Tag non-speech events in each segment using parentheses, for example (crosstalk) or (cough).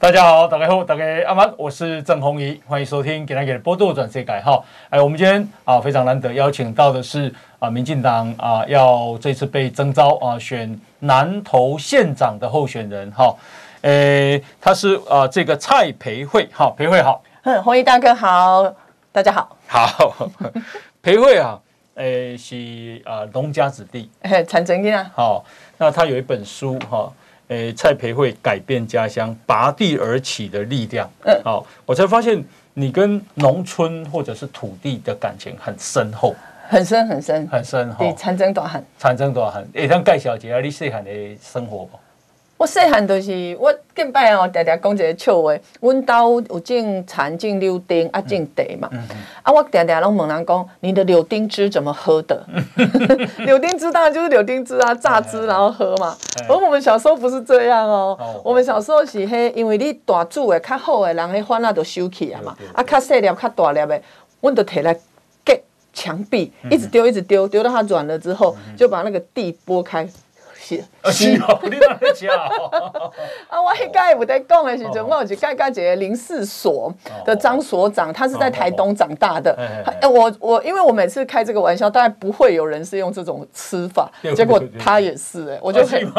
大家好，大家好，大家阿曼，我是郑弘仪，欢迎收听《给他给的报道转世改》哈。哎，我们今天啊非常难得邀请到的是啊民进党啊要这次被征召啊选南投县长的候选人哈。诶，他是啊这个蔡培慧，哈，培慧好，嗯，弘仪大哥好，大家好，好，(laughs) 培慧啊，诶是啊农家子弟，嘿，产正经啊，好，那他有一本书哈。诶，蔡培慧改变家乡，拔地而起的力量。嗯，好，我才发现你跟农村或者是土地的感情很深厚，很深很深很深哈。对，产生大汉，产生大汉。诶，咱介绍一下你细汉的生活吧。我细汉就是我近摆哦，常常讲一个笑话。阮兜有种田，种柳丁啊，种茶嘛。嗯嗯、啊，我常常拢问人讲，你的柳丁汁怎么喝的？(laughs) (laughs) 柳丁汁当然就是柳丁汁啊，榨汁然后喝嘛。而我们小时候不是这样哦，我们小时候是嘿，因为你大煮的较好的人，迄番仔都收起啊嘛。啊，较细粒、较大粒的，阮就摕来隔墙壁，一直丢，一直丢，丢到它软了之后，就把那个地拨开。啊，是哦，你哪会吃啊？(laughs) 啊，我迄届有在讲的时阵，我有去盖盖一个林试所的张所长，他是在台东长大的。哎，我我，因为我每次开这个玩笑，大概不会有人是用这种吃法，结果他也是哎，我就很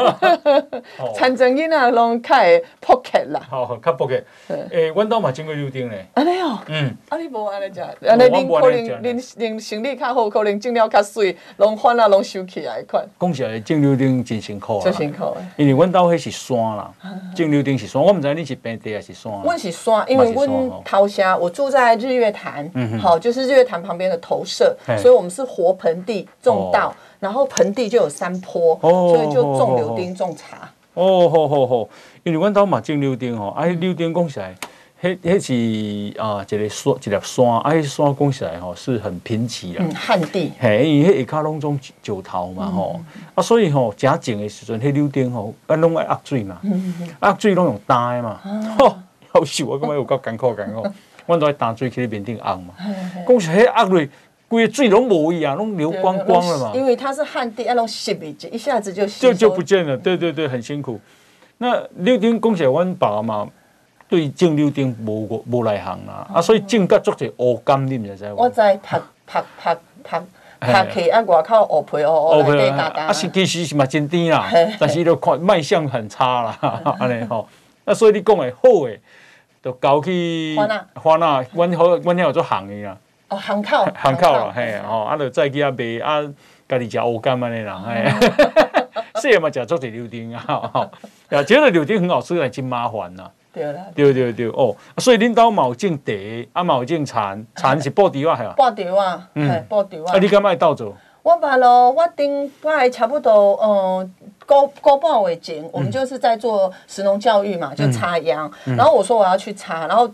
产正经啊，(laughs) 拢开 pocket 啦。好，开 pocket。诶，阮兜嘛种过柳丁咧。安尼哦。嗯。啊，你无安尼食？安尼恁可能恁恁生理较好，可能种了较水，拢翻啊拢收起来款。讲起来种柳丁真辛苦啊！真辛苦。因为阮兜迄是山啦，(laughs) 种柳丁是山，我毋知你是平地还是山。阮是山，因为阮桃下我住在日月潭，好，就是日月潭旁边的投射，所以我们是活盆地种稻，然后盆地就有山坡，所以就种柳丁、种茶。哦，好好好，因为阮兜嘛种柳丁吼，啊，柳丁讲起来。迄迄是啊，一个山，一粒山，啊，迄山讲起来吼是很贫瘠啦。嗯，旱地。嘿，因为迄下骹拢种石头嘛吼，啊，所以吼正种的时阵，迄柳丁吼，啊，拢爱压水嘛，压水拢用担的嘛，吼，好笑我，感觉有够艰苦艰苦，(laughs) 阮都爱担水去面顶压嘛。讲起迄压落，规个水拢无伊啊，拢流光光了嘛。因为它是旱地，啊，拢吸一一下子就就就不见了，对对对，很辛苦。那柳丁讲起来，阮爸嘛。对种柳丁无无无内行啦，啊，所以种甲足侪乌柑，你毋知影无？我知拍拍拍拍拍起啊，外口乌皮乌乌内底干干。啊，是其实是嘛真甜啦，但是就看卖相很差啦，安尼吼。啊，所以你讲诶好诶，就交去花那花那，阮好阮遐有做行诶啊。哦，行口 (laughs) 行口啦，嘿，吼，啊，就再去遐卖啊，家己食乌柑安尼啦，嘿。(laughs) 细嘛食足侪柳丁啊，吼，啊，觉得柳丁很好吃，但真麻烦呐。对啦，对对对哦，所以恁兜嘛有种茶，啊嘛有种田，(laughs) 田是布地啊，系啊？布地啊，嗯，布地啊。啊，你敢爱倒做？我话咯，我顶摆差不多，呃，高高半月前，我们就是在做食农教育嘛，就插秧。然后我说我要去插，然后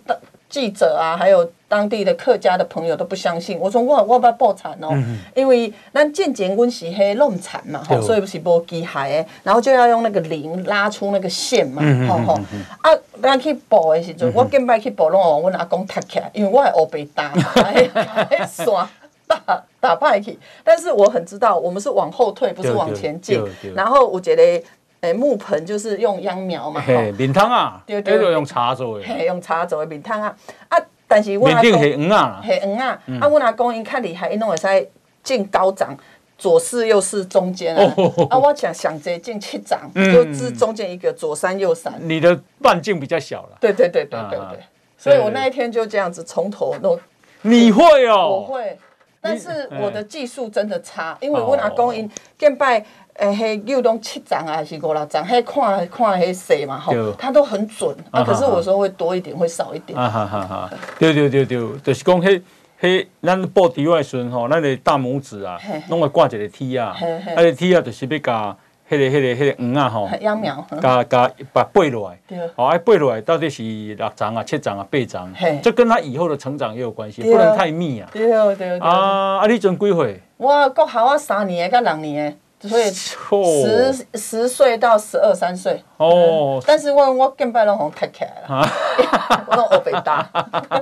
记者啊，还有当地的客家的朋友都不相信。我说我我要报产哦，因为咱渐渐温是黑弄产嘛，吼所以不是无机械的，然后就要用那个铃拉出那个线嘛，吼吼。啊，咱去报的时阵，我更摆去报，拢往阮阿公踢起来，因为我系乌白打，(laughs) 还刷打打败去。但是我很知道，我们是往后退，不是往前进。然后我觉得。诶，木盆就是用秧苗嘛，嘿，面汤啊，对对，用茶做的，嘿，用茶做的面汤啊，啊，但是我阿公是黄啊，啊，啊，我阿公因较厉害，因拢会使进高掌，左四右四中间啊，啊，我想想着进七掌，就支中间一个左三右三，你的半径比较小了，对对对对对对，所以我那一天就这样子从头弄，你会哦，我会，但是我的技术真的差，因为我阿公因见拜。诶，迄六栋七张啊，还是五六张？迄看看迄细嘛，吼，它都很准。啊，可是我说会多一点，会少一点。啊哈哈哈！对对对对，就是讲迄迄咱布丁的时阵吼，咱的大拇指啊，拢会挂一个梯啊，啊个梯啊，就是要甲迄个迄个迄个黄啊吼，秧苗，甲甲 (laughs) 把背落来。对。哦，爱背落来到底是六张啊、七张啊、八张？这跟他以后的成长也有关系，不能太密啊。对对对。啊啊！你准几岁？我国校啊三年，甲六年。所以十十岁到十二三岁。哦，但是我我近摆拢红踢起来了，(laughs) 我拢欧北大。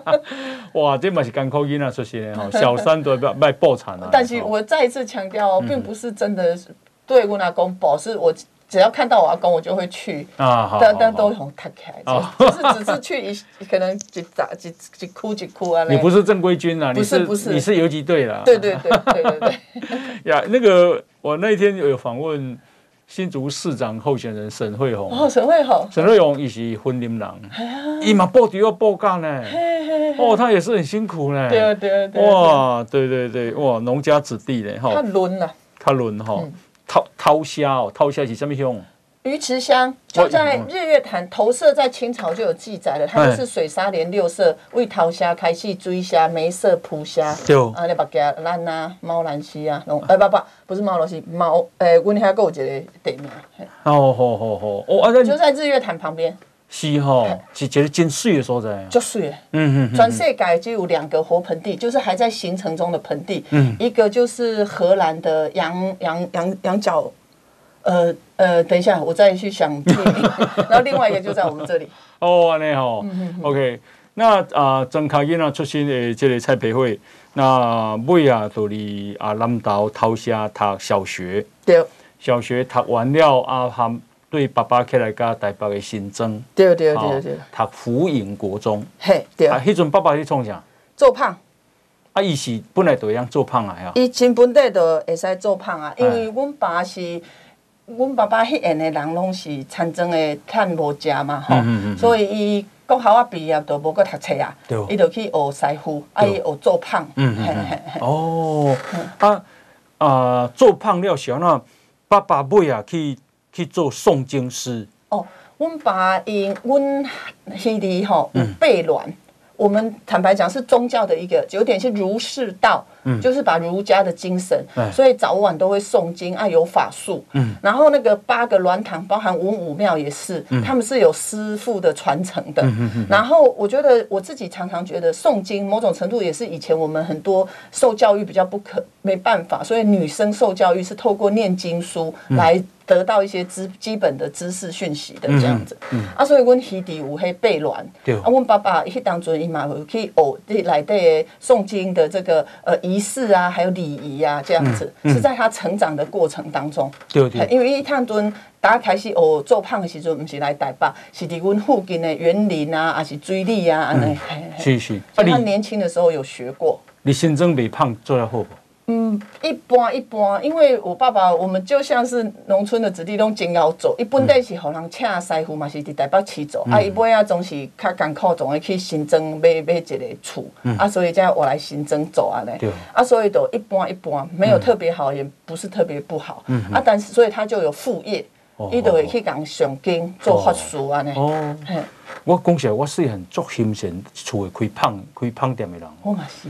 (laughs) 哇，这嘛是艰苦囡仔出身的哈，(laughs) 小三都要卖破产了。但是我再一次强调哦，并不是真的对我阿公保，是我只要看到我阿公，我就会去啊。但但都红太起来，(laughs) 就是只是去一可能几咋几几哭几哭啊。(laughs) 你不是正规军啊？不是不是，你是游击队啦。对对对对对对。(laughs) 呀，那个。我那一天有访问新竹市长候选人沈惠虹哦，沈惠虹，沈惠虹也是婚林郎，伊嘛报仇要报干呢，哦，他也是很辛苦呢，对对对，哇，对对对，哇，农家子弟嘞，哈，他轮了，他轮哈，掏掏虾哦，掏虾是什么用？鱼池乡就在日月潭，投射在清朝就有记载了，它就是水沙连六色，为桃虾开戏追虾、梅色蒲虾，就啊，你把给兰啊，猫兰溪啊，哎不不，不是猫兰溪，猫诶，温下够一个地名。哦哦哦哦，哦啊，就在日月潭旁边。是哈，是觉得真水的所在。就水。嗯嗯。全世界就有两个活盆地，就是还在形成中的盆地。嗯。一个就是荷兰的羊羊羊羊角。呃呃，等一下，我再去想。(laughs) 然后另外一个就在我们这里。哦，那好，OK。那啊，曾卡因啊出身的这个蔡培慧，那妹啊，都离啊南投头下读小学。对。小学读完了啊，含对爸爸起来加台北的新增。对对对对。读福影国中。嘿，对。啊，迄阵爸爸去创啥？做胖。啊，伊是本来就会样做胖啊，呀。伊前本地就会使做胖啊，因为阮爸是。阮爸爸迄缘的人拢是田庄的趁无食嘛吼，所以伊国校啊毕业都无搁读册啊，伊就去学师傅，啊伊学做胖。哦，啊啊做胖了时候，那爸爸尾啊去去做诵经师。哦，阮爸因阮迄里吼有背鸾。我们坦白讲，是宗教的一个，有点是儒释道，嗯、就是把儒家的精神，嗯、所以早晚都会诵经，啊，有法术。嗯、然后那个八个鸾堂，包含文武庙也是，嗯、他们是有师傅的传承的。嗯、然后我觉得我自己常常觉得诵经，某种程度也是以前我们很多受教育比较不可没办法，所以女生受教育是透过念经书来。得到一些基基本的知识讯息的这样子，嗯嗯、啊，所以阮兄弟有迄背卵，啊，阮爸爸迄当阵伊嘛会去学这内底的诵经的这个呃仪式啊，还有礼仪啊，这样子、嗯嗯、是在他成长的过程当中，对对，因为伊当阵大家开始哦做胖的时阵，不是来台北，是伫阮附近的园林啊，还是水利啊，安尼，是是，所以他年轻的时候有学过。你心中未胖做得好不？嗯，一般一般，因为我爸爸，我们就像是农村的子弟，拢真要做。一般都是互人请师傅嘛，是伫台北市做。嗯、啊，一般啊总是较艰苦，总会去新庄买买一个厝。嗯、啊，所以才我来新庄做啊嘞。啊，所以都一般一般，没有特别好，嗯、也不是特别不好。嗯、啊，但是所以他就有副业，伊就会去讲上经做法术啊呢。哦。我讲实，我细汉足心善，厝会开胖开胖店的人。我嘛是。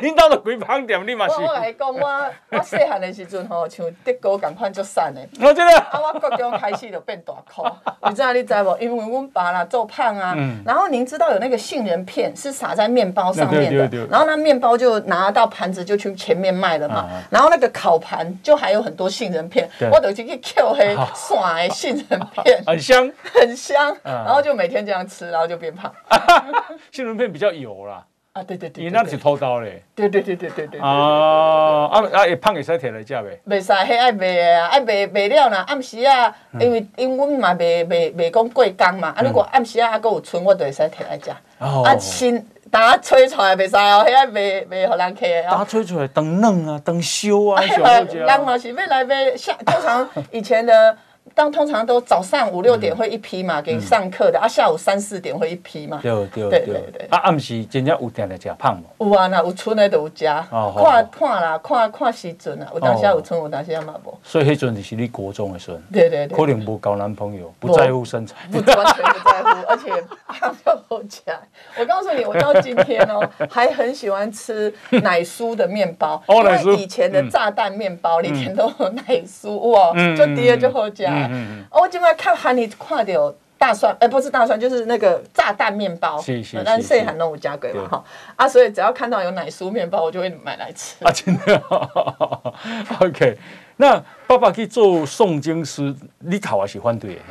领导都开胖店，你嘛是。我来讲，我我细汉的时阵吼，像德哥共款足瘦的。我真的。啊，我国中开始就变大块。(laughs) 你知道你知无？因为阮爸啦做胖啊。然后您知道有那个杏仁片是撒在面包上面的，然后那面包就拿到盘子就去前面卖了嘛。然后那个烤盘就还有很多杏仁片，我就去去捡黑耍的 (laughs) 杏仁片。很香。很香。然后就每天。这样吃，然后就变胖。(laughs) 杏仁片比较油啦。啊，对对对，你那是偷刀嘞。对对对对对对。啊啊啊！胖会使摕来食袂？袂使，迄爱卖的啊，爱卖卖了啦。暗时啊，因为因为阮嘛卖卖卖讲过工嘛。啊，如果暗时啊，还佫有剩，我就会使摕来食。啊，新打吹出来袂使哦，迄爱卖卖互人客的。打吹出来，当嫩啊，当烧 (laughs) 啊，人嘛是要来买，像通常以前的。当通常都早上五六点会一批嘛，给上课的啊，下午三四点会一批嘛。对对对对。啊，暗时真正有定来食胖无？有啊，那有剩的都有食。看看啦，看看时阵啊，有当时有剩，有当时嘛无。所以迄阵就是你国中的时阵。对对对。可能无交男朋友，不在乎身材。不完全不在乎，而且胖就好吃。我告诉你，我到今天哦，(laughs) 还很喜欢吃奶酥的面包。哦，奶酥。以前的炸弹面包里面都有奶酥哇，就第二就好吃。嗯嗯，我今摆较罕你看到大蒜，哎、欸，不是大蒜，就是那个炸弹面包。是是是。但是细汉都有加过嘛哈啊，所以只要看到有奶酥面包，我就会买来吃。啊，真的。(laughs) OK，那爸爸去做诵经师，你考还是反对的？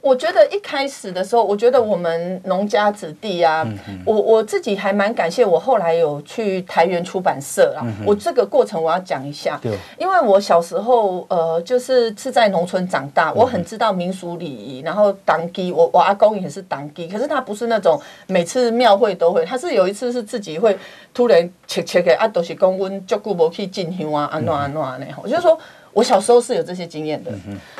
我觉得一开始的时候，我觉得我们农家子弟啊，嗯、我我自己还蛮感谢。我后来有去台元出版社啊，嗯、我这个过程我要讲一下，因为我小时候呃，就是是在农村长大，我很知道民俗礼仪，然后当机，我我阿公也是当机，可是他不是那种每次庙会都会，他是有一次是自己会突然切切的啊，都是讲阮足久无去进香啊，安怎安怎呢？我就说。我小时候是有这些经验的，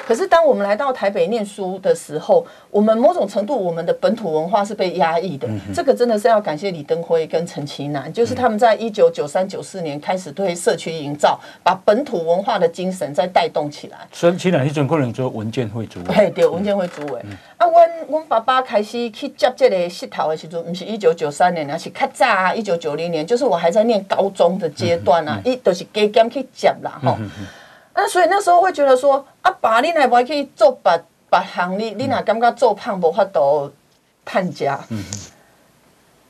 可是当我们来到台北念书的时候，我们某种程度我们的本土文化是被压抑的。这个真的是要感谢李登辉跟陈其南，就是他们在一九九三九四年开始对社区营造，把本土文化的精神再带动起来。陈其南是中国人做文建会主委，嘿，对，文建会主委。啊，我我爸爸开始去接这个石头的时候，不是一九九三年，而是较早啊，一九九零年，就是我还在念高中的阶段啊，一都是加减去接啦，吼。那所以那时候会觉得说，啊爸，你还不可以做别别行，你你哪感觉做胖无法度探家？嗯、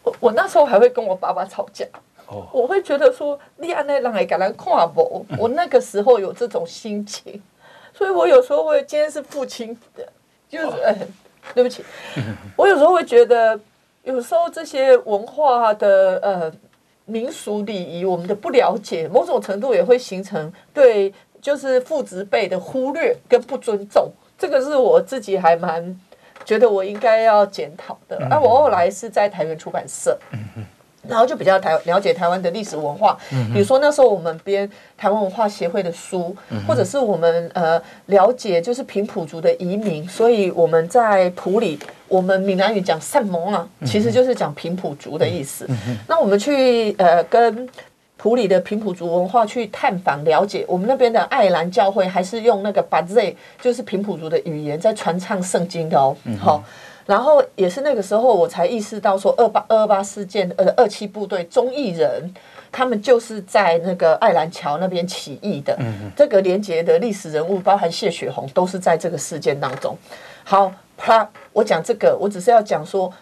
我我那时候还会跟我爸爸吵架。哦、我会觉得说，你安内让人给人看无？嗯、我那个时候有这种心情，所以我有时候会，今天是父亲的，就是、哦呃、对不起，我有时候会觉得，有时候这些文化的呃民俗礼仪，我们的不了解，某种程度也会形成对。就是父职辈的忽略跟不尊重，这个是我自己还蛮觉得我应该要检讨的。那我后来是在台元出版社，然后就比较台了解台湾的历史文化。比如说那时候我们编台湾文化协会的书，或者是我们呃了解就是平埔族的移民，所以我们在埔里，我们闽南语讲善盟啊，其实就是讲平埔族的意思。那我们去呃跟。埔里的平埔族文化去探访了解，我们那边的爱兰教会还是用那个巴 z，就是平埔族的语言在传唱圣经的哦。好、然后也是那个时候我才意识到说，二八二二八事件，呃，二七部队中义人，他们就是在那个爱兰桥那边起义的。嗯哼，这个连结的历史人物，包含谢雪红，都是在这个事件当中。好，啪，我讲这个，我只是要讲说。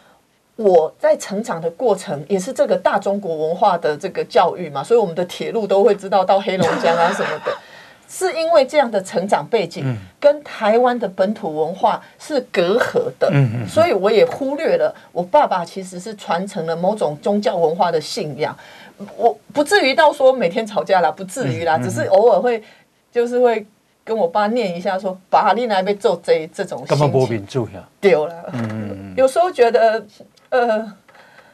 我在成长的过程也是这个大中国文化的这个教育嘛，所以我们的铁路都会知道到黑龙江啊什么的，(laughs) 是因为这样的成长背景跟台湾的本土文化是隔阂的，所以我也忽略了我爸爸其实是传承了某种宗教文化的信仰，我不至于到说每天吵架啦，不至于啦，只是偶尔会就是会跟我爸念一下说，爸，你来被做贼这种心情。丢了，有时候觉得。呃，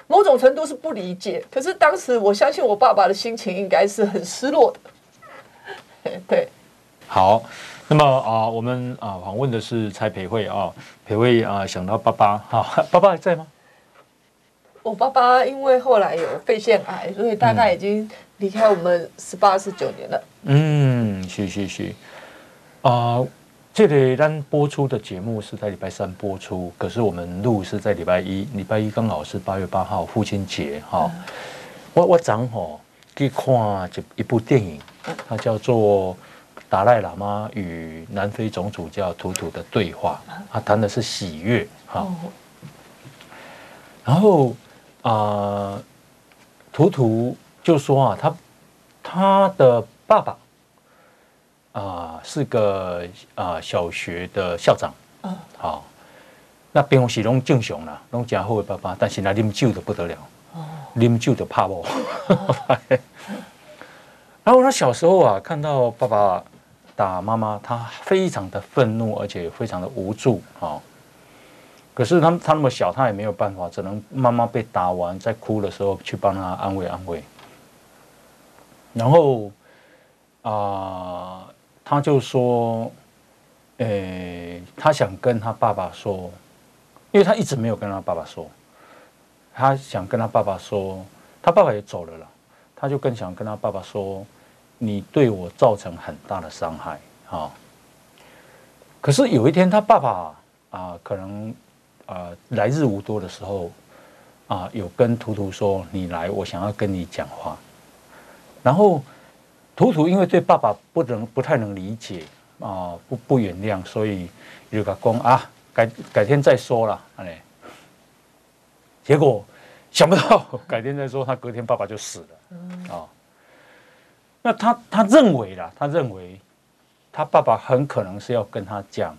某种程度是不理解，可是当时我相信我爸爸的心情应该是很失落的。(laughs) 对，好，那么啊、呃，我们啊访问的是蔡培慧啊，培慧啊想到爸爸，哈、啊，(laughs) 爸爸还在吗？我爸爸因为后来有肺腺癌，所以大概已经离开我们十八十九年了。嗯，是是是，啊、呃。这里咱播出的节目是在礼拜三播出，可是我们录是在礼拜一，礼拜一刚好是八月八号父亲节哈。我我昨吼去看一一部电影，它叫做《达赖喇嘛与南非总主教图图的对话》，它谈的是喜悦哈。然后啊、呃，图图就说啊，他他的爸爸。啊，是个啊小学的校长。嗯，好，那平时拢正常啦，拢真好的爸爸，但是那啉酒的不得了。哦，啉酒的怕我。(laughs) 然后他小时候啊，看到爸爸打妈妈，他非常的愤怒，而且非常的无助。啊，可是他他那么小，他也没有办法，只能妈妈被打完，在哭的时候去帮他安慰安慰。然后啊。他就说：“诶、他想跟他爸爸说，因为他一直没有跟他爸爸说，他想跟他爸爸说，他爸爸也走了啦，他就更想跟他爸爸说，你对我造成很大的伤害啊。可是有一天，他爸爸啊、可能啊、来日无多的时候啊、有跟图图说，你来，我想要跟你讲话，然后。”图图因为对爸爸不能不太能理解啊，不不原谅，所以就讲啊，改改天再说了，哎，结果想不到改天再说，他隔天爸爸就死了，啊、哦，那他他认为啦，他认为他爸爸很可能是要跟他讲，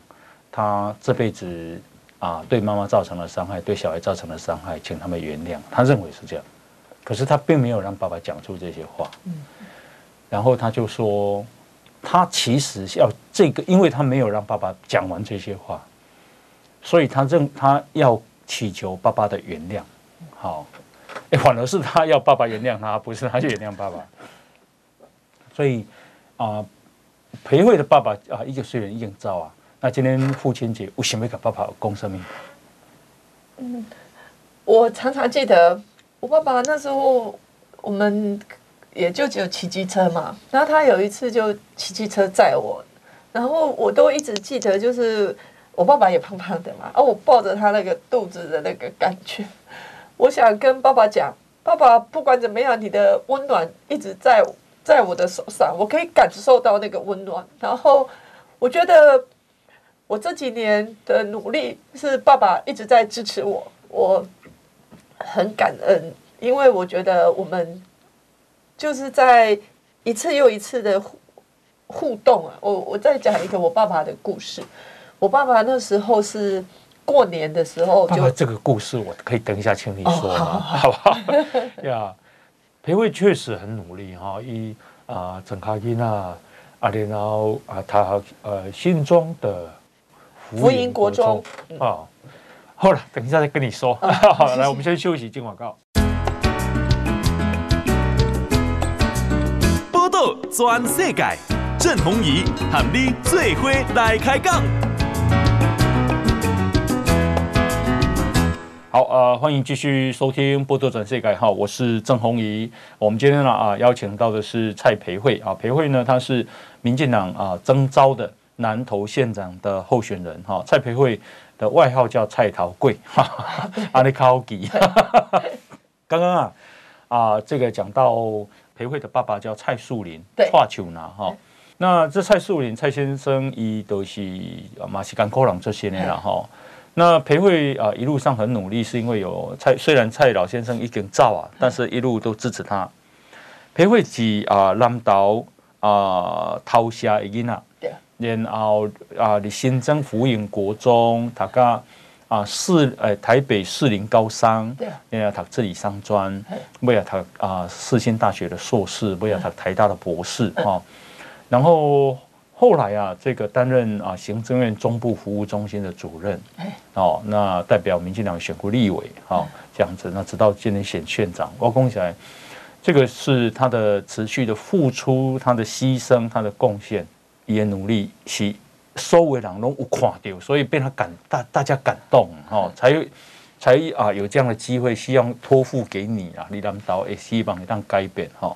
他这辈子啊对妈妈造成了伤害，对小孩造成了伤害，请他们原谅，他认为是这样，可是他并没有让爸爸讲出这些话，然后他就说，他其实要这个，因为他没有让爸爸讲完这些话。所以他认他要祈求爸爸的原谅，好，哎，反而是他要爸爸原谅他，不是他原谅爸爸。所以啊，培慧的爸爸啊，一个虽然应召啊，那今天父亲节，为什么给爸爸讲什么？嗯，我常常记得我爸爸那时候，我们也就只有骑机车嘛，然后他有一次就骑机车载我，然后我都一直记得就是。我爸爸也胖胖的嘛，而、啊、我抱着他那个肚子的那个感觉，我想跟爸爸讲，爸爸不管怎么样，你的温暖一直在在我的手上，我可以感受到那个温暖。然后我觉得我这几年的努力是爸爸一直在支持我，我很感恩，因为我觉得我们就是在一次又一次的互互动啊。我我再讲一个我爸爸的故事。我爸爸那时候是过年的时候就，就这个故事我可以等一下请你说吗？哦、好不好？(laughs) 呀，培慧确实很努力哈，一啊整卡音啊，啊然后啊他呃新庄的福音国中啊，好了，等一下再跟你说。哦、好，(laughs) 来，我们先休息，进广告。报道全世界，郑弘仪和你做伙来开讲。好，呃，欢迎继续收听《波多转世界》哈，我是郑弘仪。我们今天呢啊邀请到的是蔡培慧啊，培慧呢他是民进党啊征召的南投县长的候选人哈。蔡培慧的外号叫蔡桃贵哈，阿里卡吉。刚刚啊啊这个讲到培慧的爸爸叫蔡树林，对，华球拿哈。那这蔡树林蔡先生伊都是马西干科朗这些年了哈。那裴慧啊，一路上很努力，是因为有蔡，虽然蔡老先生已经走啊，但是一路都支持他。裴慧是啊，南投啊，桃下的囡仔，然后啊，你新增福音国中，他家啊，市诶台北士林高商，然后读自理商专，为了他啊，世新大学的硕士，为了他台大的博士啊，然后。后来啊，这个担任啊行政院中部服务中心的主任，哦，那代表民进党选过立委，哈，这样子，那直到今年选县长，我恭喜来，这个是他的持续的付出，他的牺牲，他的贡献，也努力，是收尾人拢有看到，所以被他感大大家感动，哈，才才啊有这样的机会，希望托付给你啊，你当导也希望你当改变，哈。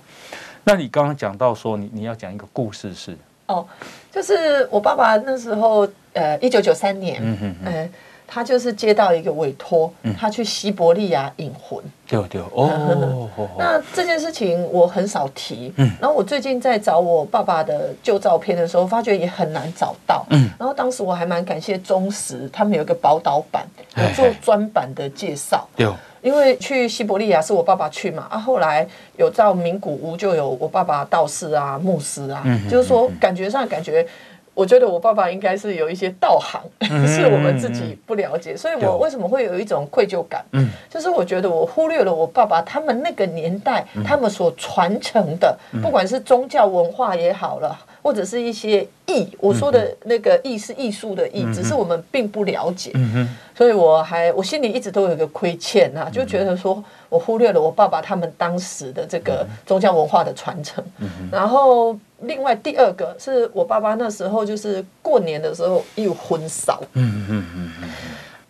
那你刚刚讲到说，你你要讲一个故事是？哦，就是我爸爸那时候，呃，一九九三年，嗯嗯嗯，他就是接到一个委托，他去西伯利亚引魂，对对哦。(laughs) 那这件事情我很少提，嗯，然后我最近在找我爸爸的旧照片的时候，发觉也很难找到，嗯，然后当时我还蛮感谢中时，他们有一个宝岛版，有做专版的介绍，对。因为去西伯利亚是我爸爸去嘛，啊，后来有到名古屋就有我爸爸道士啊、牧师啊，嗯、哼就是说感觉上感觉，我觉得我爸爸应该是有一些道行，嗯、(laughs) 是我们自己不了解，所以我为什么会有一种愧疚感？嗯，就是我觉得我忽略了我爸爸他们那个年代他们所传承的，不管是宗教文化也好了。或者是一些艺，我说的那个艺是艺术的艺，嗯、只是我们并不了解，嗯、所以我还我心里一直都有一个亏欠呐、啊，就觉得说我忽略了我爸爸他们当时的这个宗教文化的传承。嗯、然后另外第二个是我爸爸那时候就是过年的时候有婚丧。嗯嗯嗯嗯。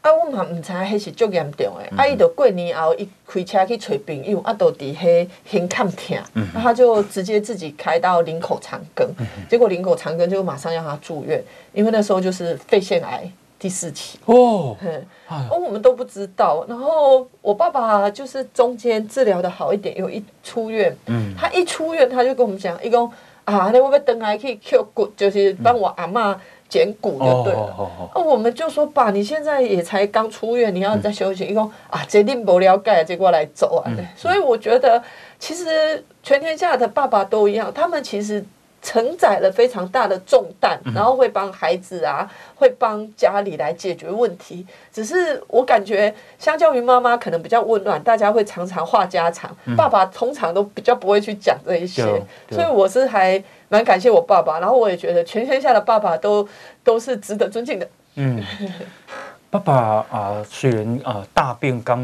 啊，我嘛唔知迄是足严重诶。啊，伊就过年后，伊开车去找朋友，啊，都伫迄很坎疼，嗯、哼他就直接自己开到林口长庚，嗯、结果林口长庚就马上让他住院，因为那时候就是肺腺癌第四期。哦，嗯，哦，我们都不知道。然后我爸爸就是中间治疗的好一点，有一出院，嗯，他一出院他就跟我们讲，一共啊，你会不会等来去 Q 骨，就是帮我阿妈。捡骨就对了。哦，我们就说爸，你现在也才刚出院，你要再休息。一共啊，这定不了解，结果来走啊。所以我觉得，其实全天下的爸爸都一样，他们其实。承载了非常大的重担，然后会帮孩子啊，会帮家里来解决问题。只是我感觉，相较于妈妈可能比较温暖，大家会常常话家常。爸爸通常都比较不会去讲这一些，所以我是还蛮感谢我爸爸。然后我也觉得，全天下的爸爸都都是值得尊敬的。嗯，爸爸啊，虽然啊大病刚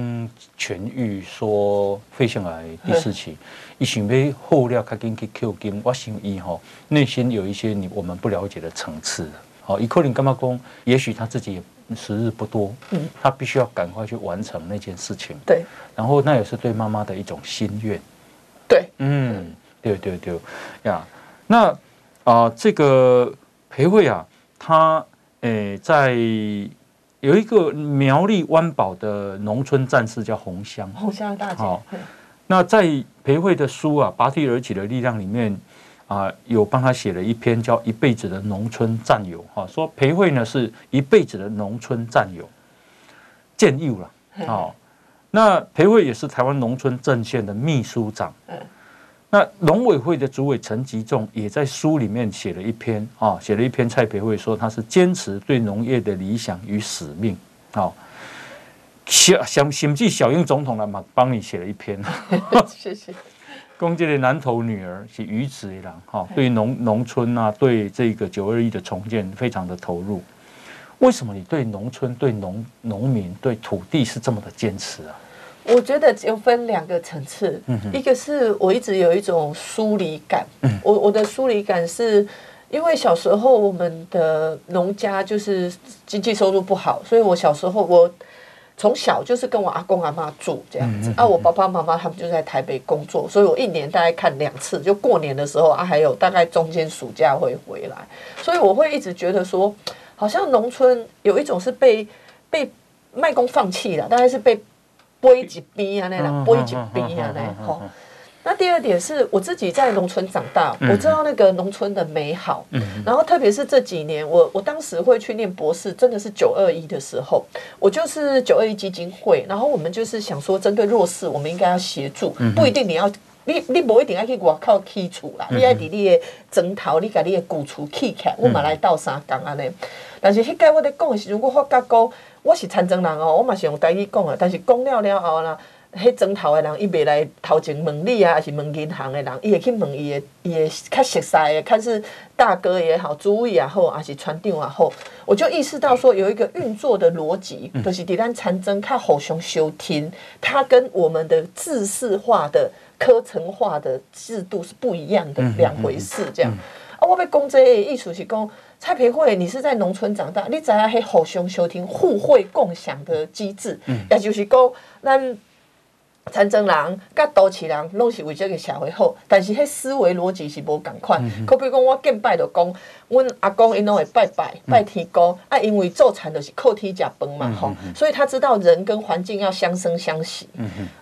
痊愈，说肺腺癌第四期。(laughs) 你想要后料卡紧去 Q 金，我想伊吼内心有一些你我们不了解的层次。好，伊可能干嘛讲？也许他自己时日不多，嗯，他必须要赶快去完成那件事情。对，然后那也是对妈妈的一种心愿。对，嗯，对对对呀。那啊、呃，这个裴慧啊，他诶、欸、在有一个苗栗湾宝的农村战士叫红香，红香大姐。好，那在。裴慧的书啊，《拔地而起的力量》里面啊，有帮他写了一篇叫《一辈子的农村战友》哈，说裴慧呢是一辈子的农村战友，战友了。好，那裴慧也是台湾农村阵线的秘书长。那农委会的主委陈吉仲也在书里面写了一篇啊，写了一篇蔡培慧说他是坚持对农业的理想与使命。好。小小甚至小英总统来嘛，帮你写了一篇。(laughs) (laughs) 谢谢。公这的南投女儿是鱼池一郎哈，对农农村啊，对这个九二一的重建非常的投入。为什么你对农村、对农农民、对土地是这么的坚持啊？我觉得有分两个层次，一个是我一直有一种疏离感。我我的疏离感是因为小时候我们的农家就是经济收入不好，所以我小时候我。从小就是跟我阿公阿妈住这样子。啊，我爸爸妈妈他们就在台北工作，所以我一年大概看两次，就过年的时候啊，还有大概中间暑假会回来，所以我会一直觉得说，好像农村有一种是被被卖公放弃了，大概是被拨一几逼啊那种，拨一几逼啊那吼。那第二点是我自己在农村长大，我知道那个农村的美好。嗯然后特别是这几年，我我当时会去念博士，真的是九二一的时候，我就是九二一基金会，然后我们就是想说，针对弱势，我们应该要协助，不一定你要你你不一定要去外口起厝啦，你要在你的庄头，你把你的古厝起起来，我嘛来倒三工安尼。但是迄个我在讲的时候，我发觉讲我是残障人哦，我嘛是用台语讲的，但是讲了了后啦。迄庄头的人，伊袂来头前问你啊，还是问银行的人，伊会去问伊的，伊的较熟悉的，看是大哥也好，主委也好，还是船长也好，我就意识到说，有一个运作的逻辑，就是伫咱产争较互相收听，它跟我们的制式化的、科层化的制度是不一样的两回事。这样啊，我要讲这个意思是讲，蔡培慧，你是在农村长大，你知影迄互相收听、互惠共享的机制，也就是讲，咱。残障人、甲都市人，拢是为这个社会好，但是迄思维逻辑是无共款。可比如讲，我见拜就讲，阮阿公因拢会拜拜拜天公，啊，因为做田就是靠天食饭嘛，吼，所以他知道人跟环境要相生相息。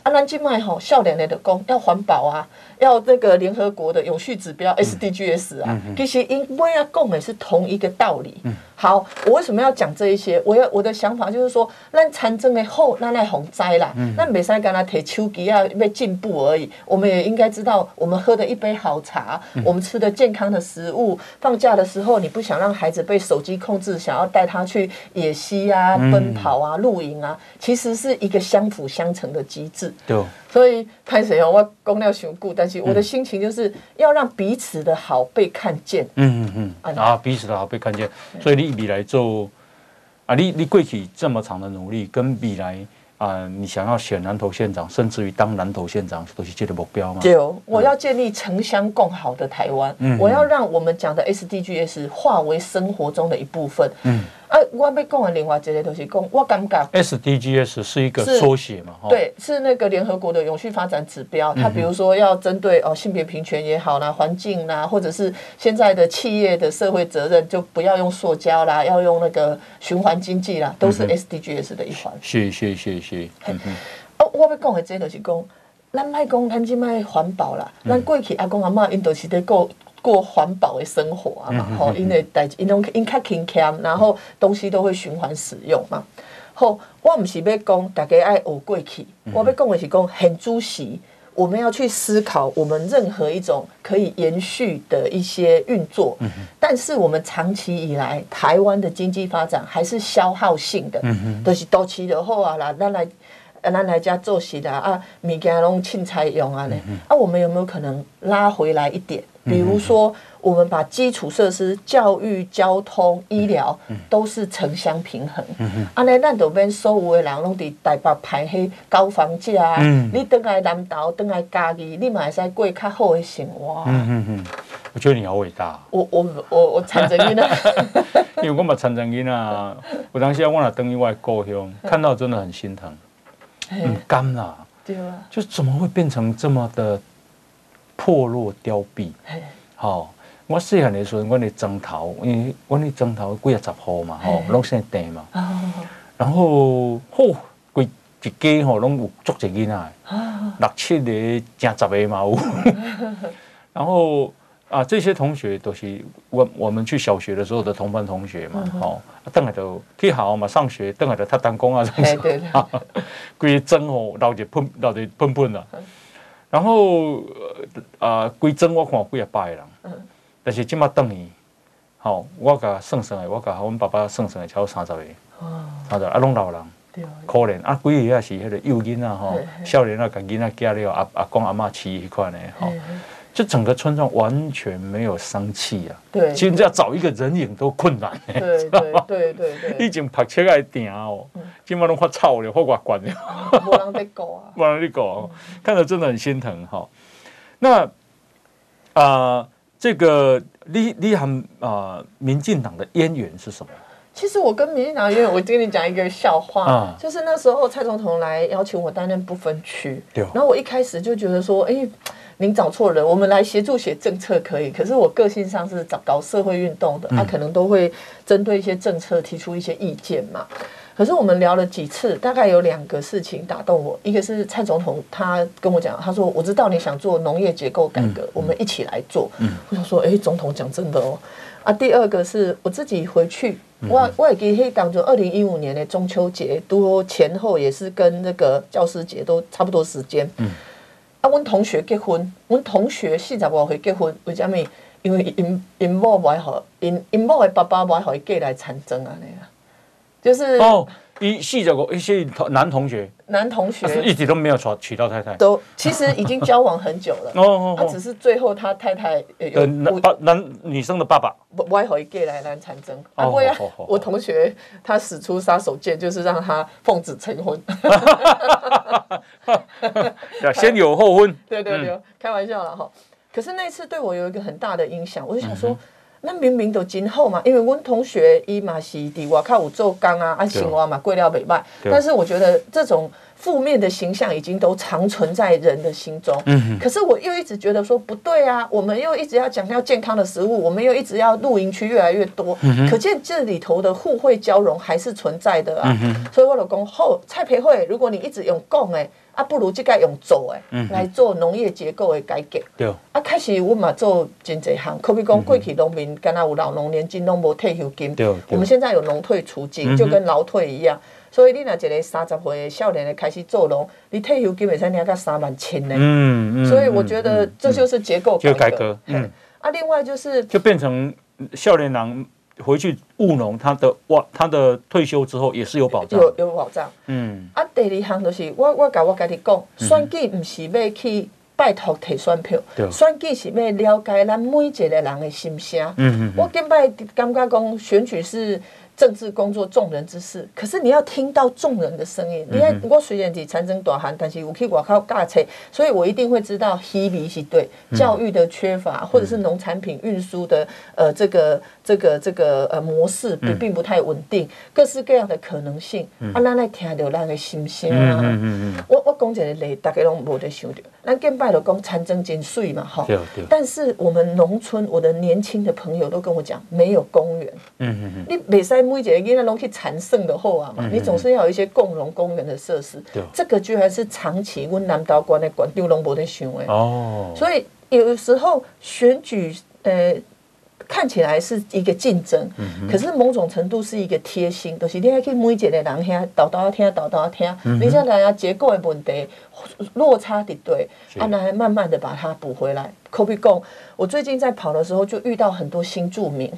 啊，咱即卖吼，少年的就讲要环保啊。要这个联合国的永续指标 SDGs 啊，其实因为要讲的是同一个道理。好，我为什么要讲这一些？我要我的想法就是说，咱产生的后，咱来洪灾啦，咱没使跟他提手机啊，要进步而已。我们也应该知道，我们喝的一杯好茶，我们吃的健康的食物，放假的时候你不想让孩子被手机控制，想要带他去野溪啊、奔跑啊、露营啊，其实是一个相辅相成的机制。对。所以拍谁哦，我公了伤久，但是我的心情就是要让彼此的好被看见。嗯嗯嗯，啊，彼此的好被看见。所以你未来做啊，你你过去这么长的努力，跟未来啊，你想要选南投县长，甚至于当南投县长，都是这个目标吗？对，我要建立城乡共好的台湾。嗯，我要让我们讲的 SDGs 化为生活中的一部分。嗯。啊，我要讲的另外一个就是讲，我感觉 SDGs 是一个缩写嘛，对，是那个联合国的永续发展指标。它比如说要针对哦性别平权也好啦，环境啦，或者是现在的企业的社会责任，就不要用塑胶啦，要用那个循环经济啦，都是 SDGs 的一环。是是是是。哦，我要讲的这就是讲，咱卖讲咱即卖环保啦，咱过去阿公阿嬷因都是在过。过环保的生活啊嘛，吼，因为代因拢因较勤俭，然后东西都会循环使用嘛。好，我唔是要讲大家爱学过去，我要讲的是讲很主席，我们要去思考我们任何一种可以延续的一些运作。但是我们长期以来台湾的经济发展还是消耗性的，就是到期的后啊啦，咱来。啊，咱来家做事的啊，物件拢凊彩用啊呢。啊，我们有没有可能拉回来一点？比如说，我们把基础设施、教育、交通、医疗都是城乡平衡。啊，呢，咱都免所有的人拢伫台北排迄高房价。嗯你等来南投，等来嘉义，你嘛会使过较好的生活。嗯嗯嗯，我觉得你好伟大。我我我我残疾囡仔，(laughs) 因为我嘛残疾囡仔，有当时我若等于我的故乡，(laughs) 看到真的很心疼。很干呐，对啊，就怎么会变成这么的破落凋敝？好，我细汉的时候，我的枕头，因为我的枕头几啊十号嘛，吼，拢生地嘛，然后吼，规一家吼拢有足一囡仔，六七个、正十个嘛有，(laughs) 然后。啊，这些同学都是我我们去小学的时候的同班同学嘛，吼、嗯，等下都去好嘛，上学等下就他当工啊，什么什么，规针哦，老是喷，老是喷喷的，然后啊，规针我看几啊百个人，但是今麦等于，好，我甲算算的，我甲我们爸爸算算的，超三十个，三十啊，拢老人，可怜啊，几个也是迄个幼囡仔，吼，少年啊，甲囡仔家了阿阿公阿嬷饲迄款的，吼。就整个村庄完全没有生气啊！对，其实要找一个人影都困难，对对对对对。已经拍车来顶哦，今晚都快臭了，或挂关了。无人在搞啊！(laughs) 无人在搞，看着真的很心疼哈。那啊，这个你你和啊民进党的渊源是什么？其实我跟民进党渊源，我跟你讲一个笑话，就是那时候蔡总统来邀请我担任不分区，然后我一开始就觉得说，哎。您找错人，我们来协助写政策可以，可是我个性上是找搞社会运动的，他、可能都会针对一些政策提出一些意见嘛。可是我们聊了几次，大概有两个事情打动我，一个是蔡总统他跟我讲，他说我知道你想做农业结构改革，嗯、我们一起来做。嗯、我想说，哎，总统讲真的哦。啊，第二个是我自己回去，我我也给黑当做二零一五年的中秋节，都前后也是跟那个教师节都差不多时间。嗯啊，阮同学结婚，阮同学四十五岁结婚，为虾米？因为因因某不爱好，因因某的爸爸不爱好伊嫁来参政啊，那个，就是，伊四十五，一些男同学，男同学。一直都没有娶娶到太太，都其实已经交往很久了，哦 (laughs) 哦，他只是最后他太太有男男女生的爸爸。不不爱好伊嫁来来参政，啊，我呀，我同学他使出杀手锏，就是让他奉子成婚。(laughs) 先有后婚，(laughs) 对对对，嗯、开玩笑了哈。可是那次对我有一个很大的影响，我就想说，嗯、哼那明明都今后嘛，因为我同学伊嘛是伫外口有做工啊，啊生活嘛过了袂歹，但是我觉得这种。负面的形象已经都长存在人的心中，可是我又一直觉得说不对啊，我们又一直要强调健康的食物，我们又一直要露营区越来越多，可见这里头的互惠交融还是存在的啊，所以我老公后蔡培慧，如果你一直用讲诶，啊，不如即个用做诶，嗯，来做农业结构诶改革，对，啊，开始我嘛做真济项，可比讲过去农民敢若有老农年金拢无退休金，对，我们现在有农退储金，就跟劳退一样。所以你若一个三十岁的少年的开始做农，你退休基本上你要到三万千呢。嗯嗯。所以我觉得这就是结构改革。改革。嗯。啊，另外就是就变成少年郎回去务农，他的哇，他的退休之后也是有保障。有有保障。嗯。啊，第二项就是我我甲我家己讲，选举唔是要去拜托提选票，选举是要了解咱每一个人的心声。嗯嗯。我今摆感觉讲选举是。政治工作众人之事，可是你要听到众人的声音。你看，我虽然是产生大汉，但是我去外口教册，所以我一定会知道稀米是对教育的缺乏，或者是农产品运输的呃这个这个这个呃模式并并不太稳定，各式各样的可能性。啊，咱来听到咱的心声啊。我我讲一个例，大家拢无得想到。咱见拜了讲参政真水嘛，哈。但是我们农村，我的年轻的朋友都跟我讲，没有公园。嗯嗯嗯。你袂使。每一个囡仔拢去产剩的后啊嘛，你总是要有一些共融公园的设施。对，这个居然是长期阮南道关的县长拢无在想的。哦，所以有时候选举呃。看起来是一个竞争，可是某种程度是一个贴心，都、就是你还可以每一个人听，导导要听，导导要听，你像大家结构的问题落差的对，啊，那还慢慢的把它补回来。可比讲，我最近在跑的时候就遇到很多新住民，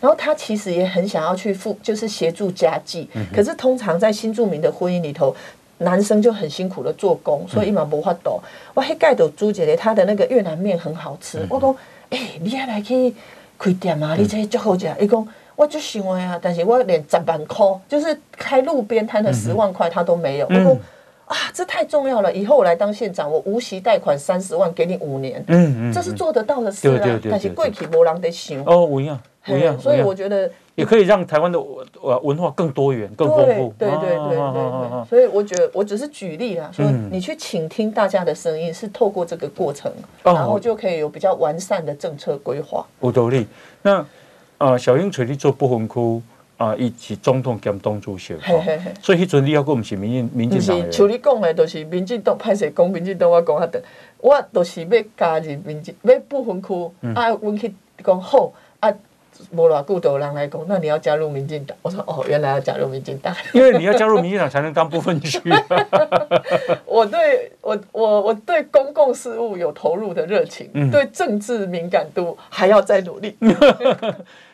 然后他其实也很想要去付，就是协助家计，可是通常在新住民的婚姻里头，男生就很辛苦的做工，所以一毛无法度。我还盖到朱姐姐，她的那个越南面很好吃，我讲，哎、欸，你还来去。开店啊！你这足好食。伊讲我就想的啊，但是我连十万块，就是开路边摊的十万块，他都没有。我讲啊，这太重要了！以后我来当县长，我无息贷款三十万给你五年。嗯嗯，这是做得到的事啊。但是贵起无人得想。哦，不一样，不一样。所以我觉得也可以让台湾的文化更多元、更丰富。对对对对对。所以我觉得我只是举例啦，说你去倾听大家的声音，是透过这个过程，然后就可以有比较完善的政策规划。有道理。那啊，小英垂你做不分区啊，一起总统兼党主席，所以迄阵你要讲不是民进民进党的，像你讲的，都是民进党派谁讲民进党，我讲较长，我就是要加入民进，要不分区啊，阮去讲好啊，无偌久都有人来讲，那你要加入民进党？我说哦，原来要加入民进党，(laughs) (laughs) 因为你要加入民进党才能当不分区。(laughs) 我对我我我对公共事务有投入的热情，嗯、对政治敏感度还要再努力。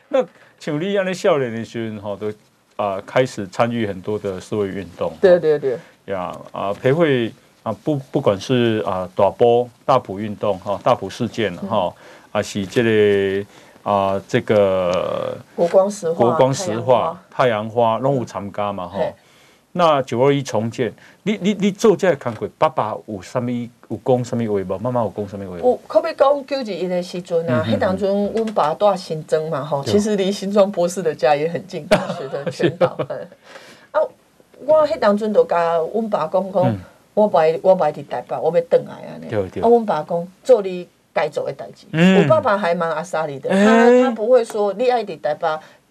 那像你这样的少年的时候，哈，都啊开始参与很多的社会运动。对对对。呀啊，培慧啊，不不管是啊大波大埔运动哈，大埔事件哈，啊是这个啊这个国光石化、国光石化、太阳花拢有参加嘛吼。那九二一重建，你你你做这个工作，爸爸有啥物有讲啥物话无？妈妈有讲啥物话？有，可比讲九二一的时阵啊，迄当阵阮爸住新庄嘛吼，其实离新庄博士的家也很近，大学的全岛。啊，我迄当阵就甲阮爸讲讲，我不爱我不爱伫台北，我要转来安尼。对对。啊，阮爸讲做你该做的代志。嗯。我爸爸还蛮阿莎利的，他他不会说你爱伫台北。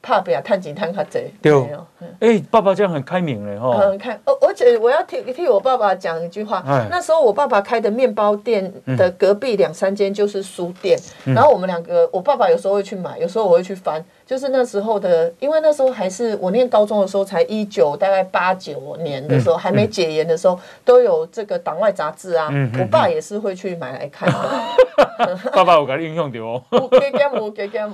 怕不要探钱探较济，对哦。哎，爸爸这样很开明嘞，哈。很开，而而且我要替替我爸爸讲一句话。那时候我爸爸开的面包店的隔壁两三间就是书店，然后我们两个，我爸爸有时候会去买，有时候我会去翻。就是那时候的，因为那时候还是我念高中的时候，才一九大概八九年的时候，还没解严的时候，都有这个党外杂志啊。我爸也是会去买来看。(laughs) 爸爸我给你印象的哦。给给我，给给我。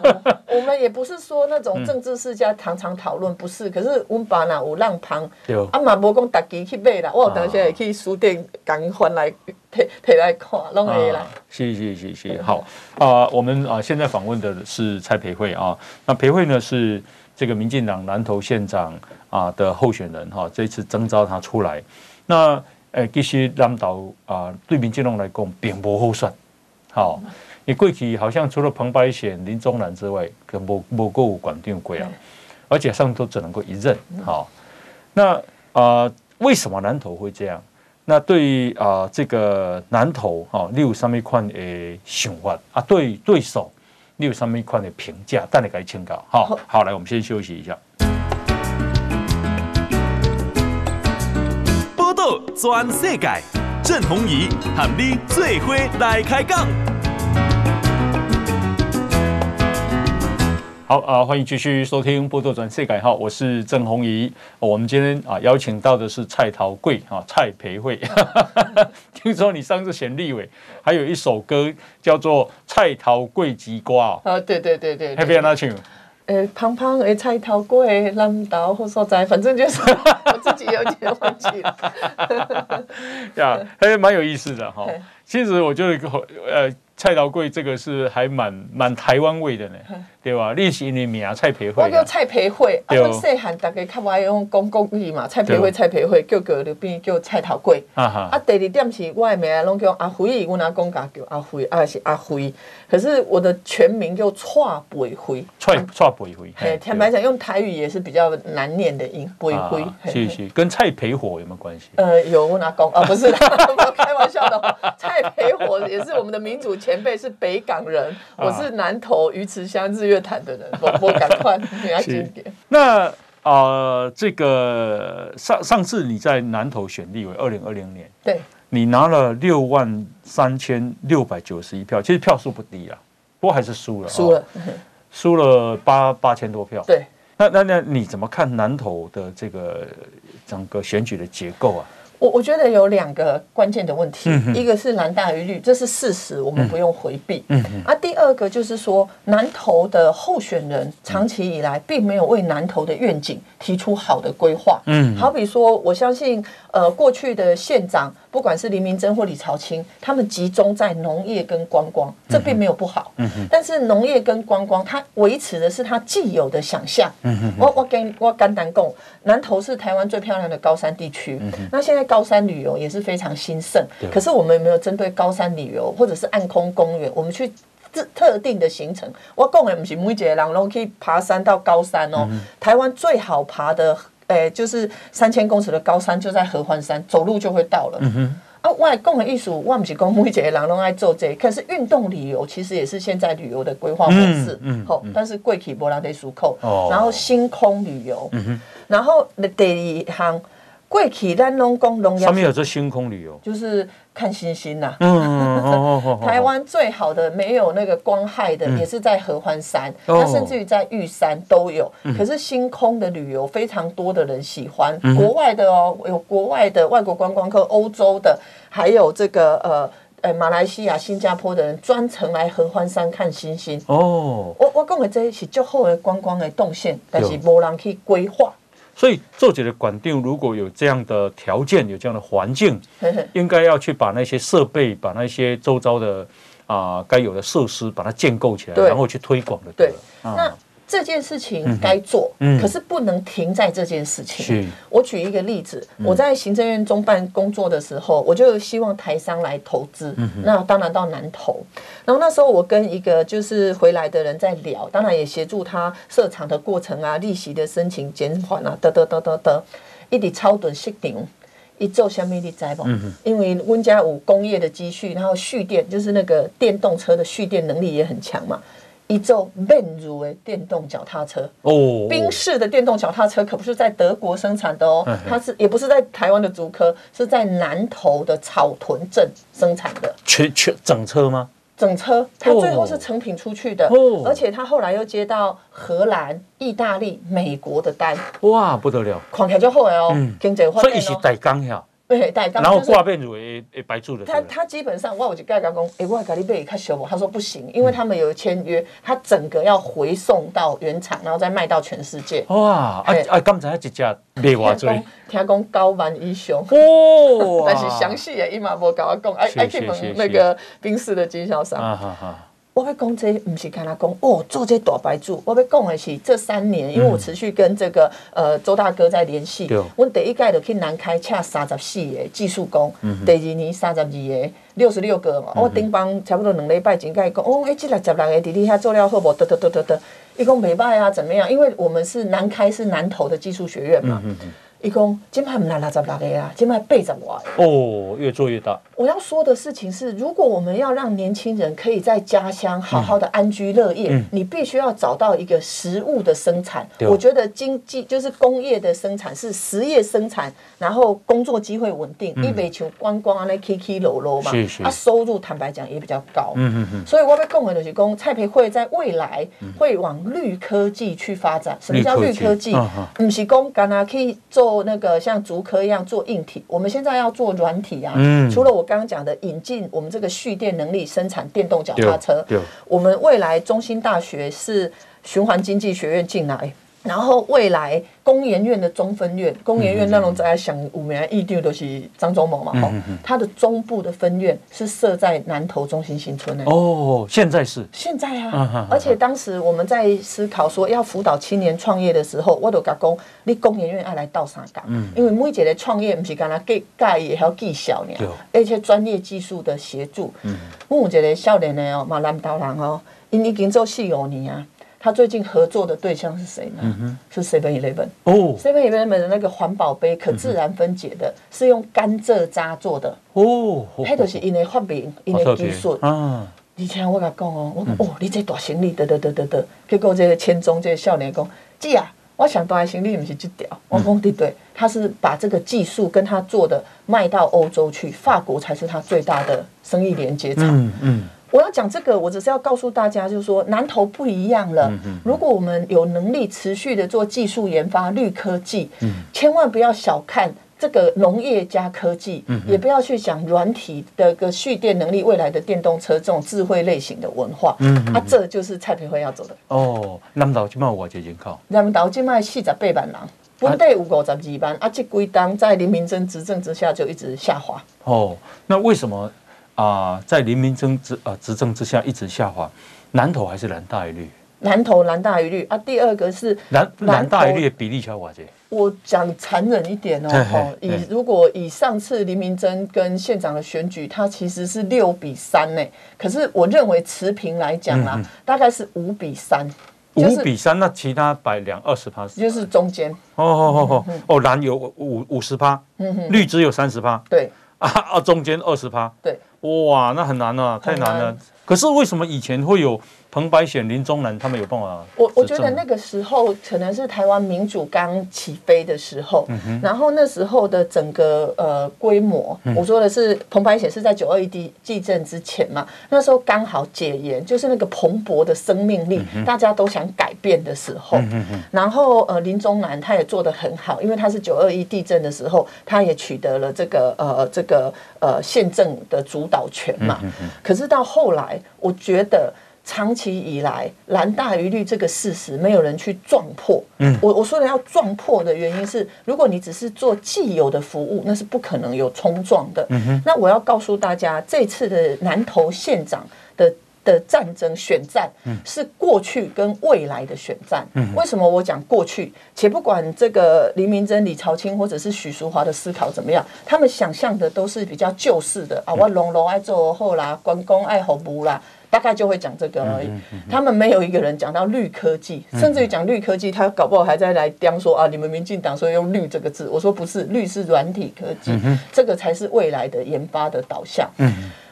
我们也不是说那种政治世家常常讨论，不是。可是我爸呢，有浪旁。啊嘛，无讲大家去买啦，我有当时也去书店赶翻来。(laughs) 提提来看，拢可以啦。谢谢谢谢，好啊、呃，我们啊现在访问的是蔡培慧啊。那培慧呢是这个民进党南投县长啊的候选人哈，这次征召他出来。那诶，其实南投啊对民进党来讲并不好选。好，你过去好像除了彭百显、林宗南之外，可无无够管定贵啊，而且上都只能够一任。好，那啊、呃，为什么南投会这样？那对于啊、呃，这个南投哦，你有什么款的想法啊？对对手，你有什么款的评价？等你给请教。好，好，来，我们先休息一下。报道全世界，郑弘仪和你最伙来开讲。好啊，欢迎继续收听《波多转世改》哈，我是郑弘仪。我们今天啊邀请到的是蔡桃贵啊，蔡培慧。(laughs) 听说你上次选立委，还有一首歌叫做《蔡桃贵吉瓜》啊，对对对对，还别哪唱？诶，胖胖的菜头粿，南投好所在，反正就是 (laughs) 我自己有点忘记了。呀，还蛮有意思的哈。其实我觉得呃。蔡桃贵这个是还蛮蛮台湾味的呢，对吧？历史里面啊，蔡培慧，我叫蔡培慧，啊，我细汉大家较爱用讲国语嘛，蔡培慧，蔡培慧，叫叫就变叫蔡桃贵。啊，第二点是我的名拢叫阿辉，我阿公家叫阿辉，啊是阿辉。可是我的全名叫蔡培辉，蔡蔡培慧。嘿，坦白讲，用台语也是比较难念的音，培慧。是是，跟蔡培火有没有关系？呃，有我阿公啊，不是，(laughs) 开玩笑的。蔡培火也是我们的民主前辈，是北港人，我是南投鱼池乡日月潭的人，我 (laughs) 我赶快比较经典。那啊、呃，这个上上次你在南投选立委，二零二零年，对，你拿了六万三千六百九十一票，其实票数不低啊。不过还是输了，输了，输了八八千多票。对，那那那你怎么看南投的这个整个选举的结构啊？我我觉得有两个关键的问题，一个是蓝大于绿，这是事实，我们不用回避。嗯啊，第二个就是说，南投的候选人长期以来并没有为南投的愿景提出好的规划。嗯，好比说，我相信，呃，过去的县长。不管是林明珍或李朝清，他们集中在农业跟观光，这并没有不好。嗯嗯、但是农业跟观光，它维持的是它既有的想象。嗯、我我跟我简单讲，南投是台湾最漂亮的高山地区。嗯、那现在高山旅游也是非常兴盛。可是我们有没有针对高山旅游或者是暗空公园，我们去特特定的行程？我讲的不是每一个人都可以爬山到高山哦。嗯、台湾最好爬的。哎，就是三千公尺的高山就在合欢山，走路就会到了。嗯哼。啊，外公的艺术，我不是讲每一个人拢爱做这个，可是运动旅游其实也是现在旅游的规划模式。嗯。好、嗯，但是贵起波拉得出口。哦。然后星空旅游。嗯。然后第二项。过去咱拢讲农业，上面有这星空旅游，就是看星星呐。嗯，(laughs) 台湾最好的没有那个光害的，也是在合欢山，它甚至于在玉山都有。可是星空的旅游非常多的人喜欢，国外的哦，有国外的外国观光客，欧洲的，还有这个呃呃马来西亚、新加坡的人专程来合欢山看星星。哦，我我讲的这是最好的观光的动线，但是没人去规划。所以，做这个管定如果有这样的条件，有这样的环境，(laughs) 应该要去把那些设备，把那些周遭的啊该有的设施，把它建构起来，然后去推广的。对，那。这件事情该做，可是不能停在这件事情。我举一个例子，我在行政院中办工作的时候，我就希望台商来投资，那当然到南投。然后那时候我跟一个就是回来的人在聊，当然也协助他设厂的过程啊，利息的申请减缓啊，得得得得得，一直超短设定，一做下面的灾保，因为温家五工业的积蓄，然后蓄电就是那个电动车的蓄电能力也很强嘛。一座奔如的电动脚踏车哦，宾士的电动脚踏车可不是在德国生产的哦，它是也不是在台湾的竹科，是在南投的草屯镇生产的。全全整车吗？整车，它最后是成品出去的，哦而且它后来又接到荷兰、意大利、美国的单。哇，不得了！况且就后来哦，经济发展哦，所以是大钢呀。对，然后挂变乳诶诶白住的。他他基本上，我有一个讲讲，诶，我给你买较小，他说不行，因为他们有签约，他整个要回送到原厂，然后再卖到全世界。哇，啊啊，刚才一只卖偌济？听讲高万以上。哦，(laughs) 但是详细的伊嘛无跟我讲，哎哎去问那个冰室的经销商。我要讲这不是跟他讲哦，做这大白柱。我要讲的是这三年，因为我持续跟这个呃周大哥在联系。对我第一届就去南开请三十四个技术工，嗯、第二年三十二个，六十六个嘛。嗯、我顶帮差不多两礼拜前跟伊讲，哦，哎，这六十六个弟弟遐做了好不？得得得得得，伊讲没办啊，怎么样？因为我们是南开是南投的技术学院嘛。嗯一共金牌不拿六十六个呀，金牌八十万哦，越做越大。我要说的事情是，如果我们要让年轻人可以在家乡好好的安居乐业，嗯、你必须要找到一个食物的生产。嗯、我觉得经济就是工业的生产是实业生产，然后工作机会稳定，一北求观光啊那起起落落嘛，啊收入坦白讲也比较高。嗯嗯嗯。所以我要讲的就是讲蔡培慧在未来会往绿科技去发展。什么叫绿科技？不是讲刚刚可以做。做那个像竹科一样做硬体，我们现在要做软体啊。嗯、除了我刚刚讲的引进我们这个蓄电能力生产电动脚踏车，我们未来中兴大学是循环经济学院进来。然后未来工研院的中分院，工研院那种在想五年一定都是张忠谋嘛，哈，它的中部的分院是设在南投中心新村的。哦，现在是现在啊，而且当时我们在思考说要辅导青年创业的时候，我都甲讲，你工研院要来到啥岗？嗯，因为每一个创业不是干那盖盖也还要技巧呢，而且专业技术的协助。嗯，我有一个少年的哦，嘛南投人哦，因已经做四五年啊。他最近合作的对象是谁呢？嗯、是 Seven Eleven 哦，Seven Eleven 的那个环保杯可自然分解的，嗯、是用甘蔗渣做的哦。迄就是因为发明，因为技术啊。以前我甲讲哦，我哦，你这大行李得得得得得，结果这个千中这个少年讲，姐啊，我想大行李不是这条。我讲对对，他是把这个技术跟他做的卖到欧洲去，法国才是他最大的生意连接厂。嗯嗯我要讲这个，我只是要告诉大家，就是说南投不一样了。如果我们有能力持续的做技术研发、绿科技，千万不要小看这个农业加科技，嗯也不要去想软体的个蓄电能力，未来的电动车这种智慧类型的文化。嗯啊，这就是蔡培慧要走的。哦，南投今麦我这人口，南投今麦四十八万人，本地有五十二万，啊，这几档在林明珍执政之下就一直下滑。哦，那为什么？啊、呃，在林明珍执呃执政之下一直下滑，南投还是蓝大于绿？南投蓝大于绿啊。第二个是蓝蓝大于绿的比例小寡些。我讲残忍一点哦，以如果以上次林明珍跟县长的选举，他其实是六比三呢。可是我认为持平来讲啊，嗯、大概是五比三。五、就是、比三，那其他百两二十趴，就是中间。哦哦哦哦哦，蓝有五五十趴，绿只有三十趴。对啊啊，中间二十趴。对。哇，那很难啊，太难了。可是为什么以前会有？彭百显、林宗南他们有办法。我我觉得那个时候可能是台湾民主刚起飞的时候，然后那时候的整个呃规模，我说的是彭百显是在九二一地地震之前嘛，那时候刚好解严，就是那个蓬勃的生命力，大家都想改变的时候。然后呃林宗南他也做得很好，因为他是九二一地震的时候，他也取得了这个呃这个呃宪政的主导权嘛。可是到后来，我觉得。长期以来，蓝大于绿这个事实，没有人去撞破。嗯，我我说的要撞破的原因是，如果你只是做既有的服务，那是不可能有冲撞的。嗯哼。那我要告诉大家，这次的南投县长的的战争选战，是过去跟未来的选战。嗯。为什么我讲过去？且不管这个黎明珍、李朝清或者是许淑华的思考怎么样，他们想象的都是比较旧式的啊，我龙龙爱做后啦，关公爱服务啦。大概就会讲这个而已，他们没有一个人讲到绿科技，甚至于讲绿科技，他搞不好还在来刁说啊，你们民进党说用绿这个字，我说不是，绿是软体科技，这个才是未来的研发的导向。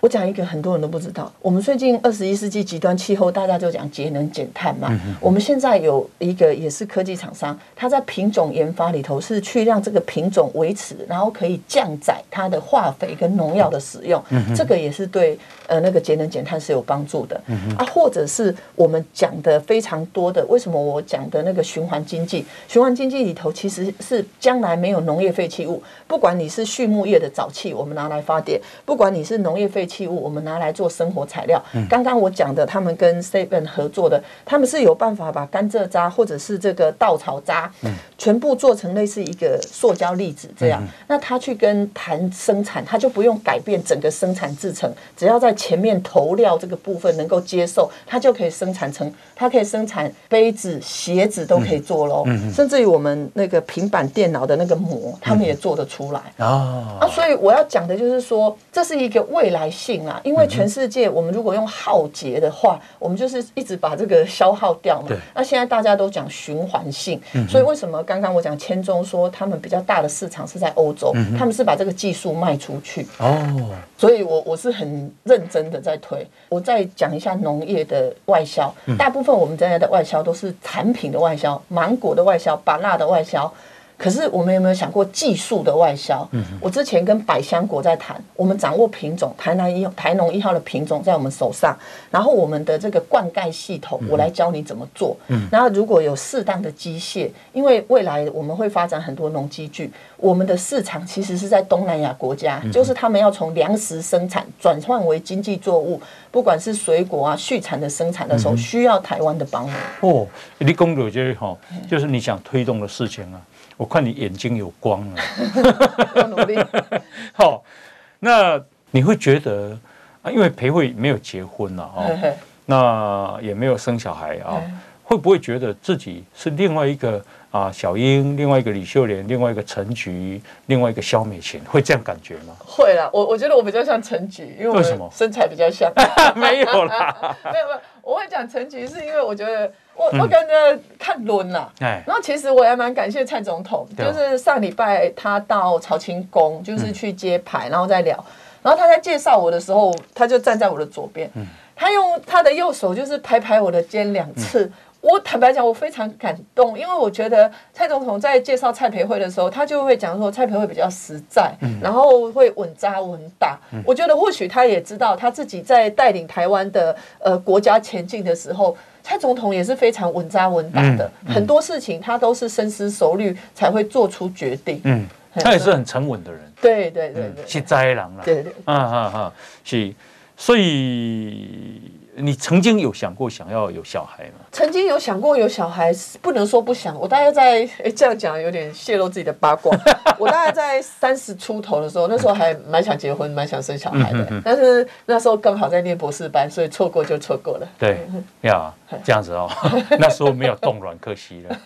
我讲一个很多人都不知道，我们最近二十一世纪极端气候，大家就讲节能减碳嘛。我们现在有一个也是科技厂商，它在品种研发里头是去让这个品种维持，然后可以降载它的化肥跟农药的使用，这个也是对呃那个节能减碳是有帮助的啊。或者是我们讲的非常多的，为什么我讲的那个循环经济？循环经济里头其实是将来没有农业废弃物，不管你是畜牧业的沼气，我们拿来发电；不管你是农业废弃物，我们拿来做生活材料。刚刚我讲的，他们跟 Seven 合作的，他们是有办法把甘蔗渣或者是这个稻草渣，全部做成类似一个塑胶粒子这样。那他去跟谈生产，他就不用改变整个生产制程，只要在前面投料这个部分能够接受，他就可以生产成，它可以生产杯子、鞋子都可以做喽。甚至于我们那个平板电脑的那个膜，他们也做得出来啊。所以我要讲的就是说，这是一个未来性啊。因为全世界，我们如果用耗竭的话，我们就是一直把这个消耗掉嘛。那现在大家都讲循环性，所以为什么刚刚我讲千中说他们比较大的市场是在欧洲，他们是把这个技术卖出去。哦，所以我我是很认真的在推。我再讲一下农业的外销，大部分我们现在的外销都是产品的外销，芒果的外销，芭辣的外销。可是我们有没有想过技术的外销？我之前跟百香果在谈，我们掌握品种，台南一台农一号的品种在我们手上，然后我们的这个灌溉系统，我来教你怎么做。然后如果有适当的机械，因为未来我们会发展很多农机具，我们的市场其实是在东南亚国家，就是他们要从粮食生产转换为经济作物，不管是水果啊、畜产的生产的时候，需要台湾的帮忙。哦，你工作就是哈，就是你想推动的事情啊。我看你眼睛有光了，要努力。(laughs) 好，那你会觉得啊，因为裴慧没有结婚了啊，(laughs) 那也没有生小孩啊，(laughs) 会不会觉得自己是另外一个啊小英，另外一个李秀莲，另外一个陈菊，另外一个肖美琴，会这样感觉吗？会啦，我我觉得我比较像陈菊，因为为什么身材比较像？没有啦，没有没有，我会讲陈菊是因为我觉得。我我感觉看轮了，然后其实我也蛮感谢蔡总统，就是上礼拜他到朝清宫，就是去揭牌，然后再聊，然后他在介绍我的时候，他就站在我的左边，他用他的右手就是拍拍我的肩两次。我坦白讲，我非常感动，因为我觉得蔡总统在介绍蔡培慧的时候，他就会讲说蔡培慧比较实在，嗯、然后会稳扎稳打。嗯、我觉得或许他也知道他自己在带领台湾的呃国家前进的时候，蔡总统也是非常稳扎稳打的，嗯嗯、很多事情他都是深思熟虑才会做出决定。嗯，他也是很沉稳的人。对对对对，是灾难了。对对，啊啊啊，是，所以。你曾经有想过想要有小孩吗？曾经有想过有小孩，不能说不想。我大概在哎，这样讲有点泄露自己的八卦。(laughs) 我大概在三十出头的时候，那时候还蛮想结婚，蛮想生小孩的。但是那时候刚好在念博士班，所以错过就错过了。对，呀，(laughs) 这样子哦，(laughs) 那时候没有冻卵，可惜了。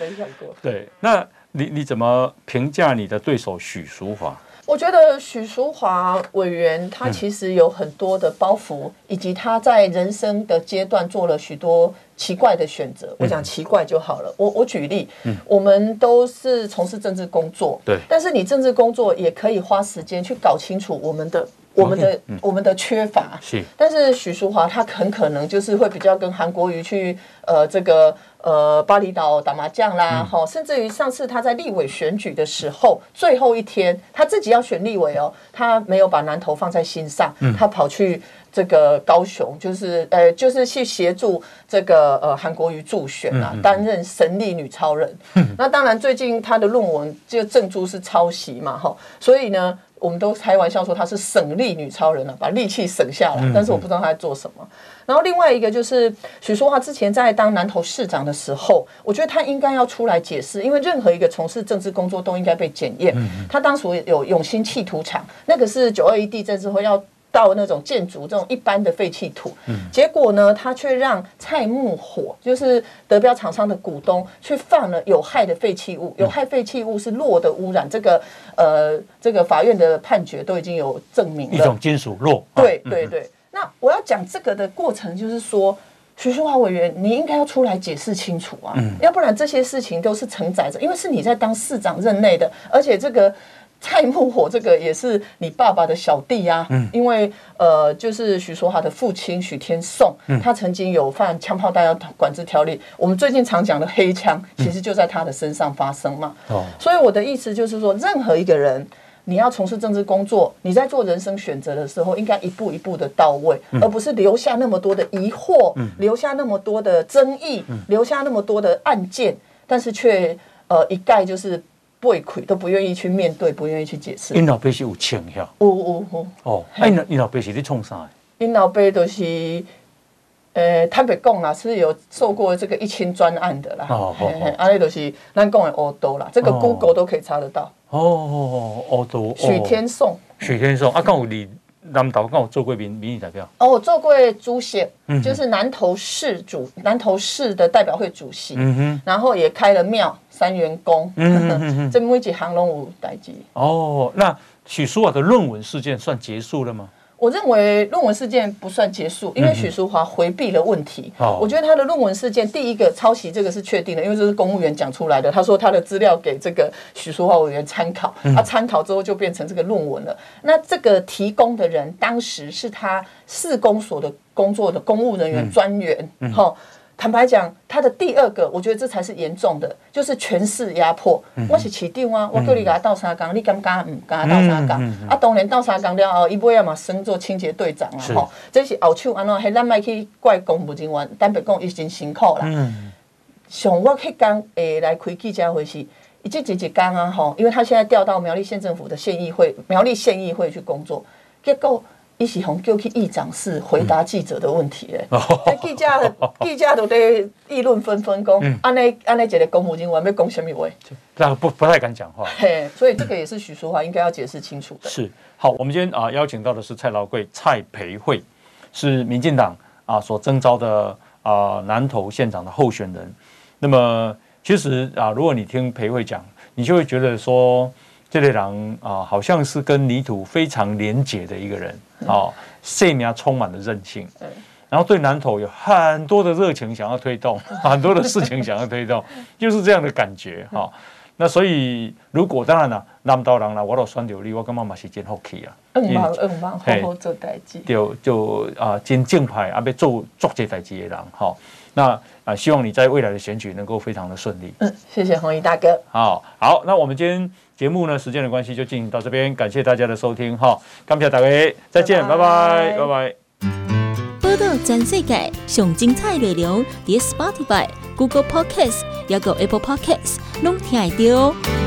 没想过。对，那你你怎么评价你的对手许淑华？我觉得许淑华委员他其实有很多的包袱，以及他在人生的阶段做了许多奇怪的选择。我讲奇怪就好了。我我举例，我们都是从事政治工作，对，但是你政治工作也可以花时间去搞清楚我们的。我们的我们的缺乏。是，但是许淑华她很可能就是会比较跟韩国瑜去呃这个呃巴厘岛打麻将啦，哈，甚至于上次她在立委选举的时候，最后一天她自己要选立委哦，她没有把南投放在心上，他跑去这个高雄，就是呃就是去协助这个呃韩国瑜助选啊，担任神力女超人。那当然最近她的论文就证诸是抄袭嘛，哈，所以呢。我们都开玩笑说她是省力女超人了，把力气省下来。但是我不知道她在做什么。然后另外一个就是许淑华之前在当南投市长的时候，我觉得她应该要出来解释，因为任何一个从事政治工作都应该被检验。她当时有永兴弃土场，那个是九二一地震之后要。到那种建筑这种一般的废弃土，结果呢，他却让蔡木火，就是德标厂商的股东，去放了有害的废弃物。有害废弃物是弱的污染，这个呃，这个法院的判决都已经有证明了。一种金属弱。对对对。那我要讲这个的过程，就是说，徐淑华委员，你应该要出来解释清楚啊，要不然这些事情都是承载着，因为是你在当市长任内的，而且这个。蔡木火这个也是你爸爸的小弟呀，嗯，因为呃，就是许淑华的父亲许天颂，他曾经有犯枪炮弹药管制条例，我们最近常讲的黑枪，其实就在他的身上发生嘛。哦，所以我的意思就是说，任何一个人，你要从事政治工作，你在做人生选择的时候，应该一步一步的到位，而不是留下那么多的疑惑，留下那么多的争议，留下那么多的案件，但是却呃一概就是。畏愧都不愿意去面对，不愿意去解释。因老爸是有钱呀，有有有哦。哎，那因老爸是在创啥？因老爸都是，呃，坦白讲啦，是有受过这个一清专案的啦。哦哦哦，安尼都是咱讲的黑道啦，这个 Google 都可以查得到。哦哦哦，黑道。许天颂，许天颂啊，刚有你。南投跟我做过民民意代表哦，我做过主席，就是南投市主南投市的代表会主席，嗯哼，然后也开了庙三元宫，嗯哼，(laughs) 这每几行龙五代机。哦，那许淑华的论文事件算结束了吗？我认为论文事件不算结束，因为许淑华回避了问题。我觉得他的论文事件，第一个抄袭这个是确定的，因为这是公务员讲出来的。他说他的资料给这个许淑华委员参考，他参考之后就变成这个论文了。那这个提供的人当时是他市公所的工作的公务人员专员，哈。坦白讲，他的第二个，我觉得这才是严重的，就是权势压迫。嗯、我是市长啊，我叫你给他倒沙缸，嗯、你敢不敢？嗯，敢他倒沙缸。嗯嗯、啊，当然倒沙缸了后，伊尾啊嘛升做清洁队长啊，吼，这是后手安怎？还咱莫去怪公务人员，坦白讲，已经辛苦啦。嗯。像我迄天诶来开记者会时，一直一直讲啊，吼，因为他现在调到苗栗县政府的县议会，苗栗县议会去工作，结果。一起红就去议长室回答记者的问题嘞，这记者记者都在议论纷纷，讲安内安内，一个公务人员要讲什么话？那不不太敢讲话。嘿，所以这个也是许淑华应该要解释清楚的。是好，我们今天啊邀请到的是蔡劳贵蔡培慧，是民进党啊所征召的啊南投县长的候选人。那么其实啊，如果你听培慧讲，你就会觉得说。这类人啊，好像是跟泥土非常连结的一个人啊，生命充满了韧性，然后对南投有很多的热情想要推动，(laughs) 很多的事情想要推动，就是这样的感觉哈。那所以如果当然啦，南投人啦，我都选到你，我感觉嘛是真好气啊。嗯忙嗯忙，好好做代志。就就啊，真正派啊，要做做这代志的人哈。那啊，希望你在未来的选举能够非常的顺利。嗯，谢谢红衣大哥。好，好，那我们今天节目呢，时间的关系就进行到这边，感谢大家的收听哈。感谢大家，再见，拜拜，拜拜。报道全世界上精彩内容，点 Spotify、Google Podcasts，还有 Apple Podcasts，拢听得到。